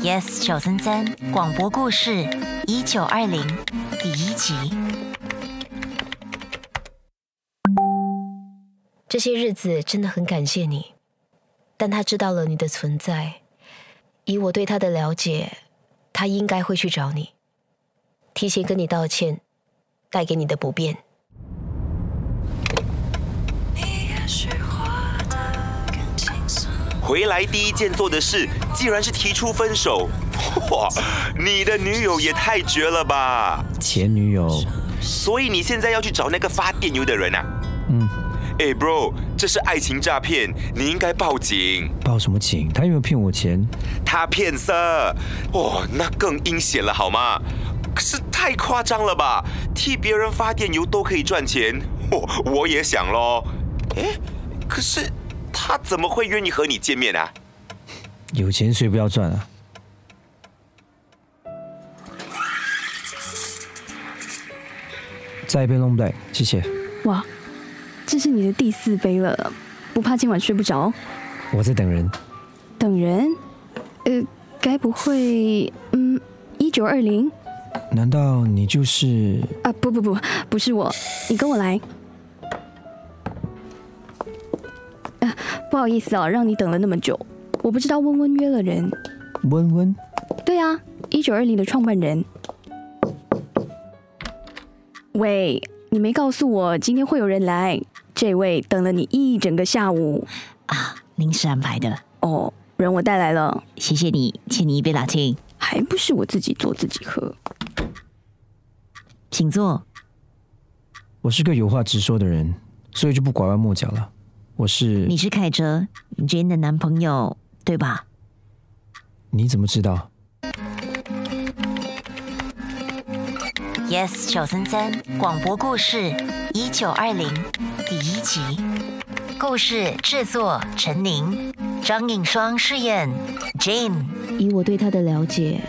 Yes 九三三广播故事一九二零第一集。这些日子真的很感谢你，但他知道了你的存在，以我对他的了解，他应该会去找你。提前跟你道歉，带给你的不便。回来第一件做的事，竟然是提出分手。哇，你的女友也太绝了吧！前女友，所以你现在要去找那个发电邮的人啊？嗯，哎，bro，这是爱情诈骗，你应该报警。报什么警？他有没有骗我钱？他骗色，哦，那更阴险了好吗？可是太夸张了吧？替别人发电邮都可以赚钱，哦，我也想咯。哎，可是他怎么会愿意和你见面啊？有钱谁不要赚啊？再一杯 Long Black，谢谢。哇，这是你的第四杯了，不怕今晚睡不着？我在等人。等人？呃，该不会……嗯，一九二零？难道你就是……啊，不不不，不是我，你跟我来。不好意思啊，让你等了那么久，我不知道温温约了人。温温？对啊，一九二零的创办人。喂，你没告诉我今天会有人来，这位等了你一整个下午啊，临时安排的。哦，人我带来了，谢谢你，请你一杯拿铁，还不是我自己做自己喝。请坐。我是个有话直说的人，所以就不拐弯抹角了。我是你是凯哲 Jane 的男朋友，对吧？你怎么知道？Yes 九三三广播故事一九二零第一集，故事制作陈宁，张颖双饰演 Jane。以我对他的了解，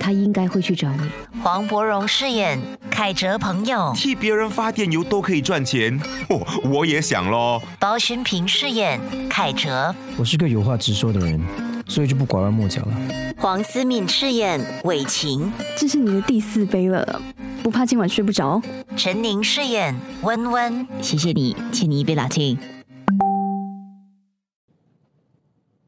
他应该会去找你。黄伯荣饰演凯哲朋友，替别人发电邮都可以赚钱，哦，我也想咯。包勋平饰演凯哲，我是个有话直说的人，所以就不拐弯抹角了。黄思敏饰演伟晴，这是你的第四杯了，不怕今晚睡不着？陈宁饰演温温，谢谢你，欠你一杯拿铁。